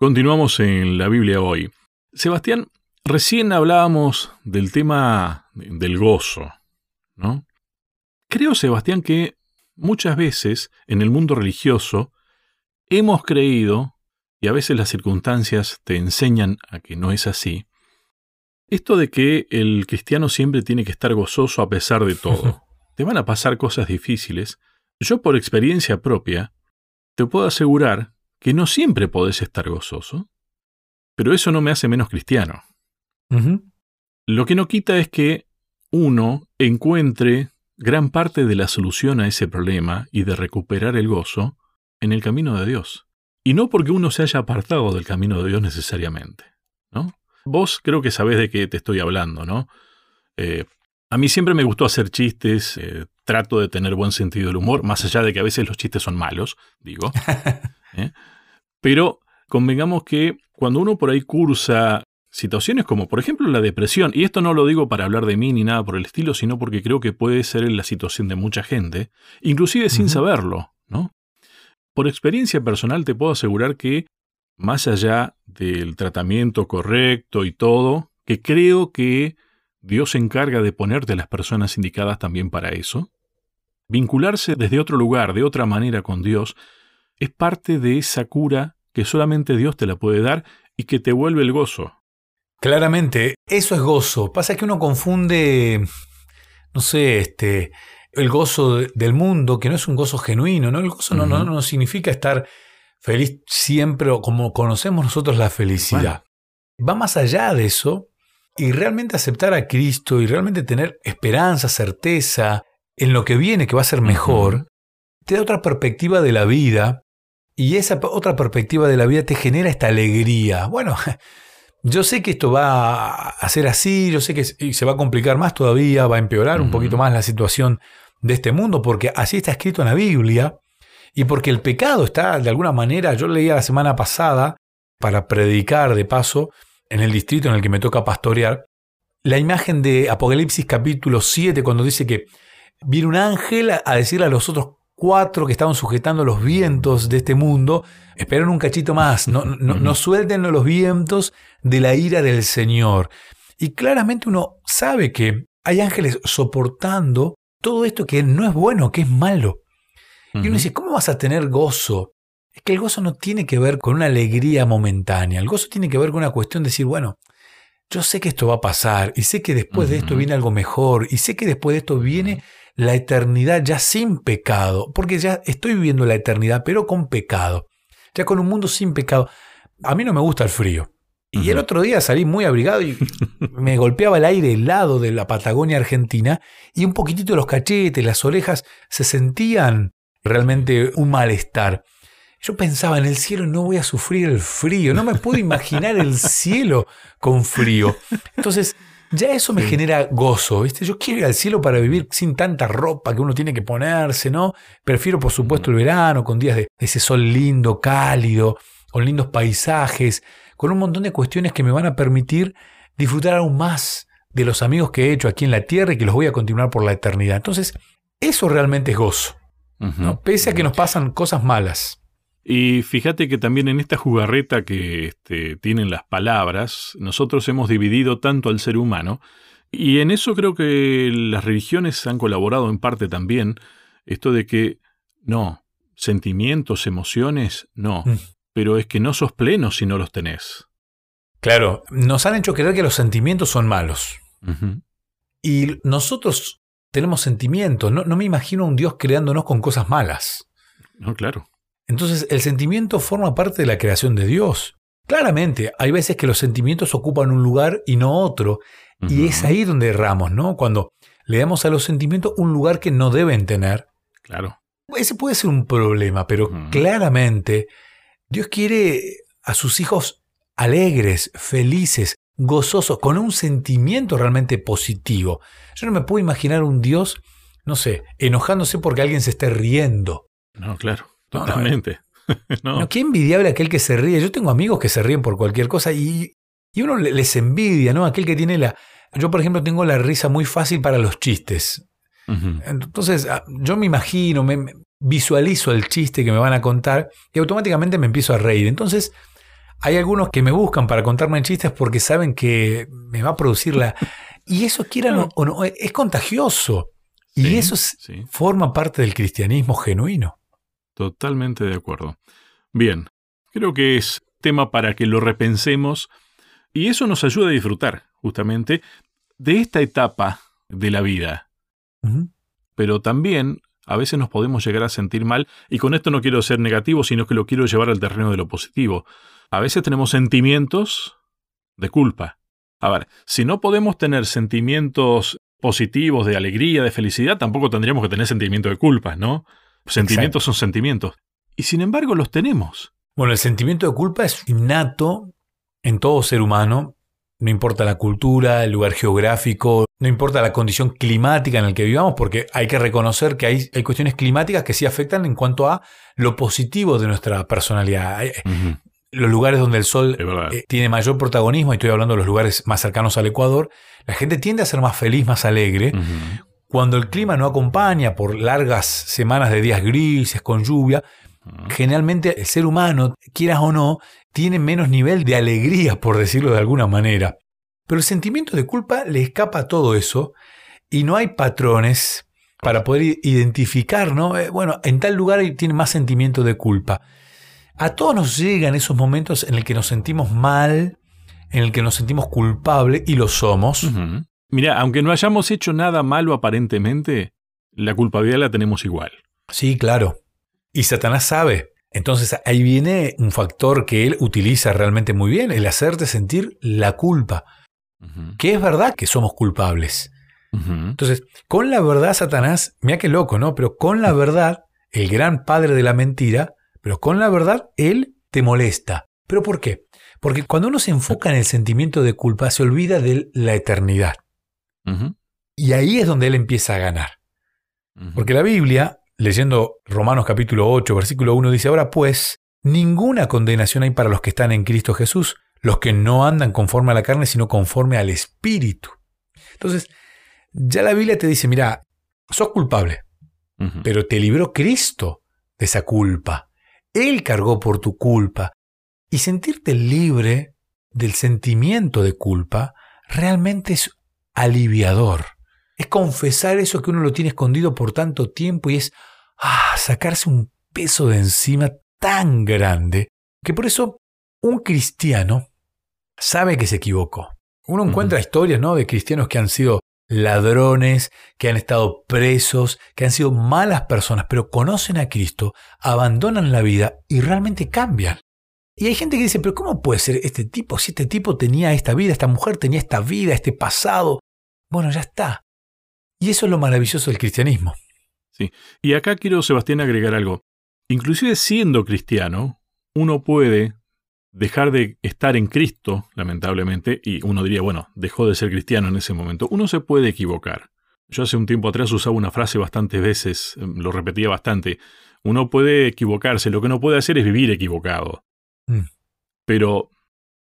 Continuamos en la Biblia hoy. Sebastián, recién hablábamos del tema del gozo, ¿no? Creo, Sebastián, que muchas veces en el mundo religioso hemos creído, y a veces las circunstancias te enseñan a que no es así, esto de que el cristiano siempre tiene que estar gozoso a pesar de todo. te van a pasar cosas difíciles. Yo por experiencia propia, te puedo asegurar que no siempre podés estar gozoso, pero eso no me hace menos cristiano. Lo que no quita es que uno encuentre gran parte de la solución a ese problema y de recuperar el gozo en el camino de Dios. Y no porque uno se haya apartado del camino de Dios necesariamente, ¿no? Vos creo que sabés de qué te estoy hablando, ¿no? Eh, a mí siempre me gustó hacer chistes, eh, trato de tener buen sentido del humor, más allá de que a veces los chistes son malos, digo. ¿eh? Pero convengamos que cuando uno por ahí cursa situaciones como por ejemplo la depresión, y esto no lo digo para hablar de mí ni nada por el estilo, sino porque creo que puede ser la situación de mucha gente, inclusive sin saberlo, ¿no? Por experiencia personal te puedo asegurar que más allá del tratamiento correcto y todo, que creo que Dios se encarga de ponerte las personas indicadas también para eso, vincularse desde otro lugar, de otra manera con Dios, es parte de esa cura que solamente Dios te la puede dar y que te vuelve el gozo. Claramente, eso es gozo. Pasa que uno confunde, no sé, este, el gozo del mundo, que no es un gozo genuino, ¿no? El gozo no, no, no, significa estar feliz siempre o como conocemos nosotros la felicidad. Va más allá de eso y realmente aceptar a Cristo y realmente tener esperanza, certeza en lo que viene, que va a ser mejor, te da otra perspectiva de la vida y esa otra perspectiva de la vida te genera esta alegría. Bueno, yo sé que esto va a ser así, yo sé que se va a complicar más todavía, va a empeorar un poquito más la situación de este mundo, porque así está escrito en la Biblia, y porque el pecado está de alguna manera, yo leía la semana pasada, para predicar de paso, en el distrito en el que me toca pastorear, la imagen de Apocalipsis capítulo 7, cuando dice que viene un ángel a decirle a los otros cuatro que estaban sujetando los vientos de este mundo, esperen un cachito más, no, no, suelten los vientos de la ira del Señor. Y claramente uno sabe que hay ángeles soportando todo esto que no es bueno, que es malo. Y uno dice, ¿cómo vas a tener gozo? Es que el gozo no tiene que ver con una alegría momentánea, el gozo tiene que ver con una cuestión de decir, bueno, yo sé que esto va a pasar y sé que después de esto viene algo mejor y sé que después de esto viene la eternidad ya sin pecado, porque ya estoy viviendo la eternidad, pero con pecado, ya con un mundo sin pecado. A mí no me gusta el frío. Y el otro día salí muy abrigado y me golpeaba el aire helado de la Patagonia Argentina y un poquitito los cachetes, las orejas se sentían realmente un malestar. Yo pensaba en el cielo no voy a sufrir el frío, no me puedo imaginar el cielo con frío. Entonces, ya eso me genera gozo, ¿viste? Yo quiero ir al cielo para vivir sin tanta ropa que uno tiene que ponerse, ¿no? Prefiero, por supuesto, el verano, con días de ese sol lindo, cálido, con lindos paisajes, con un montón de cuestiones que me van a permitir disfrutar aún más de los amigos que he hecho aquí en la tierra y que los voy a continuar por la eternidad. Entonces, eso realmente es gozo, ¿no? Pese a que nos pasan cosas malas. Y fíjate que también en esta jugarreta que este, tienen las palabras, nosotros hemos dividido tanto al ser humano, y en eso creo que las religiones han colaborado en parte también, esto de que no, sentimientos, emociones, no, mm. pero es que no sos pleno si no los tenés. Claro, nos han hecho creer que los sentimientos son malos. Y nosotros tenemos sentimientos, no, no me imagino un Dios creándonos con cosas malas. No, claro. Entonces el sentimiento forma parte de la creación de Dios. Claramente, hay veces que los sentimientos ocupan un lugar y no otro. Y es ahí donde erramos, ¿no? Cuando le damos a los sentimientos un lugar que no deben tener. Claro. Ese puede ser un problema, pero claramente Dios quiere a sus hijos alegres, felices, gozosos, con un sentimiento realmente positivo. Yo no me puedo imaginar un Dios, no sé, enojándose porque alguien se esté riendo. No, claro. Totalmente. No, qué envidiable aquel que se ríe. Yo tengo amigos que se ríen por cualquier cosa y, y uno les envidia, ¿no? Aquel que tiene la... Yo, por ejemplo, tengo la risa muy fácil para los chistes. Entonces, ah, yo me imagino, me, visualizo el chiste que me van a contar y automáticamente me empiezo a reír. Entonces, Hay algunos que me buscan para contarme chistes porque saben que me va a producir la... Y eso, quieran o no, es contagioso. y eso forma parte del cristianismo genuino. Totalmente de acuerdo. Bien, creo que es tema para que lo repensemos y eso nos ayuda a disfrutar, justamente, de esta etapa de la vida. Pero también a veces nos podemos llegar a sentir mal, y con esto no quiero ser negativo, sino que lo quiero llevar al terreno de lo positivo. A veces tenemos sentimientos de culpa. A ver, si no podemos tener sentimientos positivos, de alegría, de felicidad, tampoco tendríamos que tener sentimientos de culpa, ¿no? Sentimientos son sentimientos. Y sin embargo los tenemos. Bueno, el sentimiento de culpa es innato en todo ser humano, no importa la cultura, el lugar geográfico, no importa la condición climática en la que vivamos, porque hay que reconocer que hay, hay cuestiones climáticas que sí afectan en cuanto a lo positivo de nuestra personalidad. Los lugares donde el sol eh, tiene mayor protagonismo, y estoy hablando de los lugares más cercanos al Ecuador, la gente tiende a ser más feliz, más alegre. Cuando el clima no acompaña por largas semanas de días grises, con lluvia, generalmente el ser humano, quieras o no, tiene menos nivel de alegría, por decirlo de alguna manera. Pero el sentimiento de culpa le escapa a todo eso y no hay patrones para poder identificar, ¿no? Eh, bueno, en tal lugar tiene más sentimiento de culpa. A todos nos llegan esos momentos en el que nos sentimos mal, en el que nos sentimos culpables y lo somos. Mira, aunque no hayamos hecho nada malo aparentemente, la culpabilidad la tenemos igual. Sí, claro. Y Satanás sabe. Entonces ahí viene un factor que él utiliza realmente muy bien, el hacerte sentir la culpa. Que es verdad que somos culpables. Entonces, con la verdad, Satanás, mira qué loco, ¿no? Pero con la verdad, el gran padre de la mentira, pero con la verdad, él te molesta. ¿Pero por qué? Porque cuando uno se enfoca en el sentimiento de culpa, se olvida de la eternidad. Y ahí es donde él empieza a ganar. Porque la Biblia leyendo Romanos capítulo 8, versículo 1, dice, ahora pues, ninguna condenación hay para los que están en Cristo Jesús, los que no andan conforme a la carne, sino conforme al Espíritu. Entonces, ya la Biblia te dice, mira, sos culpable, pero te libró Cristo de esa culpa. Él cargó por tu culpa. Y sentirte libre del sentimiento de culpa realmente es aliviador. Es confesar eso que uno lo tiene escondido por tanto tiempo y es ah, sacarse un peso de encima tan grande que por eso un cristiano sabe que se equivocó. Uno encuentra historias ¿no? de cristianos que han sido ladrones, que han estado presos, que han sido malas personas, pero conocen a Cristo, abandonan la vida y realmente cambian. Y hay gente que dice, pero ¿cómo puede ser este tipo? Si este tipo tenía esta vida, esta mujer tenía esta vida, este pasado. Bueno, ya está. Y eso es lo maravilloso del cristianismo. Sí. Y acá quiero, Sebastián, agregar algo. Inclusive siendo cristiano, uno puede dejar de estar en Cristo, lamentablemente, y uno diría, bueno, dejó de ser cristiano en ese momento. Uno se puede equivocar. Yo hace un tiempo atrás usaba una frase bastantes veces, em, lo repetía bastante. Uno puede equivocarse, lo que no puede hacer es vivir equivocado. Mm. Pero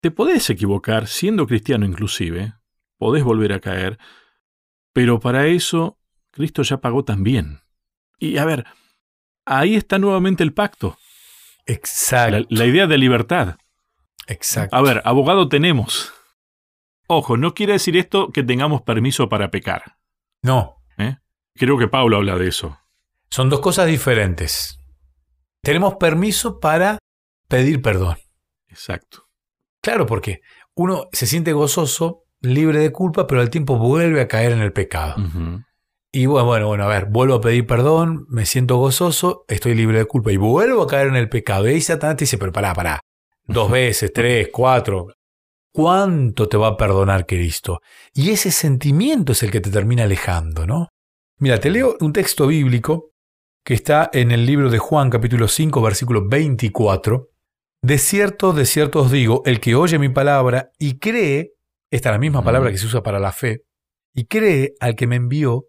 te podés equivocar siendo cristiano inclusive, podés volver a caer, pero para eso Cristo ya pagó también. Y a ver, ahí está nuevamente el pacto. Exacto. La, idea de libertad. Exacto. A ver, abogado tenemos. Ojo, no quiere decir esto que tengamos permiso para pecar. No. ¿Eh? Creo que Pablo habla de eso. Son dos cosas diferentes. Tenemos permiso para pedir perdón. Exacto. Claro, porque uno se siente gozoso libre de culpa, pero al tiempo vuelve a caer en el pecado. Y bueno, bueno, bueno, a ver, vuelvo a pedir perdón, me siento gozoso, estoy libre de culpa y vuelvo a caer en el pecado. Y ahí Satanás te dice, pero pará, pará, dos veces, tres, cuatro. ¿Cuánto te va a perdonar Cristo? Y ese sentimiento es el que te termina alejando, ¿no? Mira, te leo un texto bíblico que está en el libro de Juan capítulo 5 versículo 24. De cierto, de cierto os digo, el que oye mi palabra y cree esta es la misma palabra que se usa para la fe, y cree al que me envió,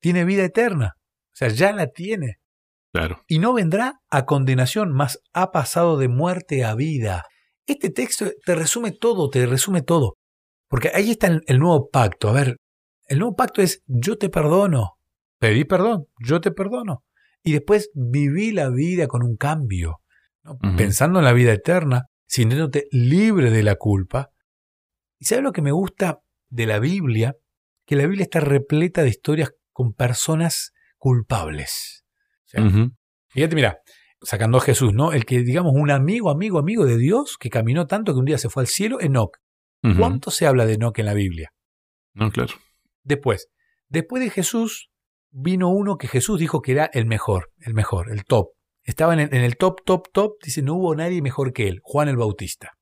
tiene vida eterna. O sea, ya la tiene. Claro. Y no vendrá a condenación, mas ha pasado de muerte a vida. Este texto te resume todo, te resume todo. Porque ahí está el, nuevo pacto. A ver, el nuevo pacto es yo te perdono. Pedí perdón, yo te perdono. Y después viví la vida con un cambio. Pensando en la vida eterna, sintiéndote libre de la culpa. ¿Y sabes lo que me gusta de la Biblia? Que la Biblia está repleta de historias con personas culpables. Fíjate, mira, sacando a Jesús, ¿no? El que, digamos, un amigo, amigo, amigo de Dios, que caminó tanto que un día se fue al cielo, Enoch. ¿Cuánto se habla de Enoch en la Biblia? No, claro. Después, después de Jesús, vino uno que Jesús dijo que era el mejor, el mejor, el top. Estaba en el, top, top, top. Dice, no hubo nadie mejor que él, Juan el Bautista.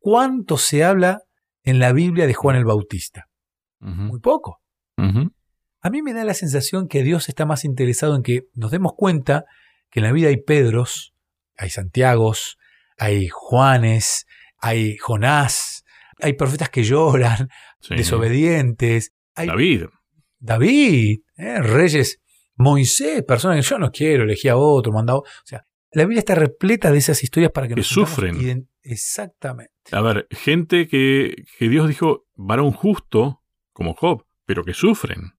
¿Cuánto se habla en la Biblia de Juan el Bautista? Muy poco. A mí me da la sensación que Dios está más interesado en que nos demos cuenta que en la vida hay Pedros, hay Santiagos, hay Juanes, hay Jonás, hay profetas que lloran, desobedientes. Hay David. David, ¿eh? reyes, Moisés, personas que yo no quiero, elegí a otro, mandado. O sea, la Biblia está repleta de esas historias para que, que sufren. Exactamente. A ver, gente que, que, Dios dijo, varón justo, como Job, pero que sufren.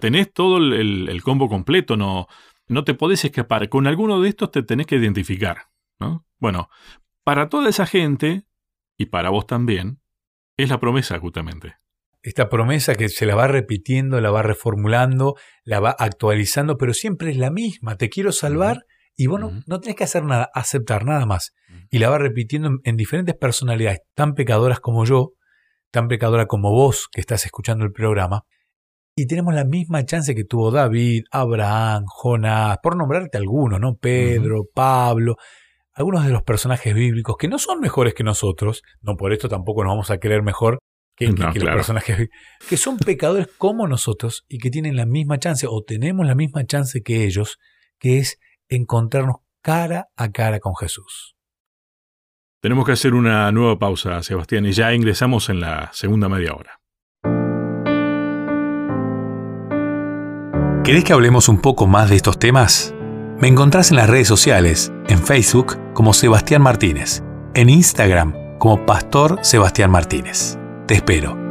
Tenés todo el, el, combo completo, no, no te podés escapar. Con alguno de estos te tenés que identificar. ¿no? Bueno, para toda esa gente, y para vos también, es la promesa justamente esta promesa que se la va repitiendo, la va reformulando, la va actualizando, pero siempre es la misma. Te quiero salvar y vos no, tenés que hacer nada, aceptar nada más. Y la va repitiendo en, diferentes personalidades, tan pecadoras como yo, tan pecadora como vos que estás escuchando el programa. Y tenemos la misma chance que tuvo David, Abraham, Jonás, por nombrarte algunos, ¿no? Pedro, Pablo, algunos de los personajes bíblicos que no son mejores que nosotros, no por esto tampoco nos vamos a creer mejor que, los personajes que son pecadores como nosotros y que tienen la misma chance o tenemos la misma chance que ellos, que es encontrarnos cara a cara con Jesús. Tenemos que hacer una nueva pausa, Sebastián, y ya ingresamos en la segunda media hora. ¿Querés que hablemos un poco más de estos temas? Me encontrás en las redes sociales, en Facebook como Sebastián Martínez, en Instagram como Pastor Sebastián Martínez. Te espero.